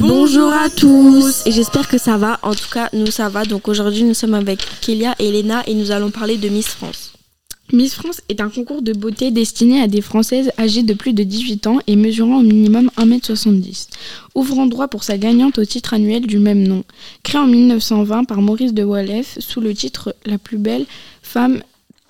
Bonjour à tous et j'espère que ça va. En tout cas, nous ça va. Donc aujourd'hui, nous sommes avec Kélia et Elena et nous allons parler de Miss France. Miss France est un concours de beauté destiné à des Françaises âgées de plus de 18 ans et mesurant au minimum 1m70, ouvrant droit pour sa gagnante au titre annuel du même nom. Créé en 1920 par Maurice de Wallef sous le titre La plus belle femme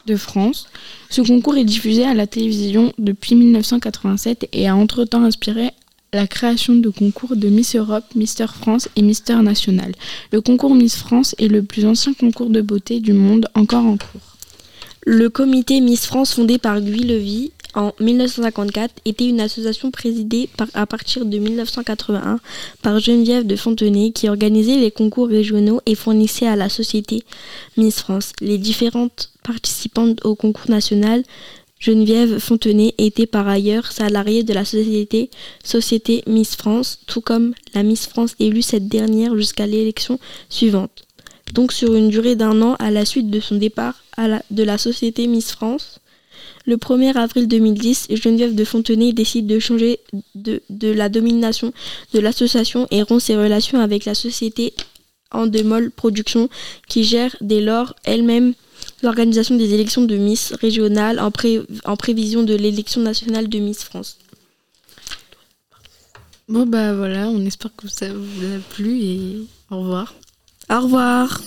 de France, ce concours est diffusé à la télévision depuis 1987 et a entre-temps inspiré la création de concours de Miss Europe, Mister France et Mister National. Le concours Miss France est le plus ancien concours de beauté du monde encore en cours. Le comité Miss France fondé par Guy Levy en 1954 était une association présidée à partir de 1981 par Geneviève de Fontenay qui organisait les concours régionaux et fournissait à la société Miss France. Les différentes participantes au concours national Geneviève Fontenay était par ailleurs salariée de la société Miss France, tout comme la Miss France élue cette dernière jusqu'à l'élection suivante. Donc sur une durée d'un an à la suite de son départ de la société Miss France, le 1er avril 2010, Geneviève de Fontenay décide de changer de, de la domination de l'association et rompt ses relations avec la société Endemol Productions qui gère dès lors elle-même l'organisation des élections de Miss régionales en, pré en prévision de l'élection nationale de Miss France. Bon bah voilà, on espère que ça vous a plu et au revoir. Au revoir.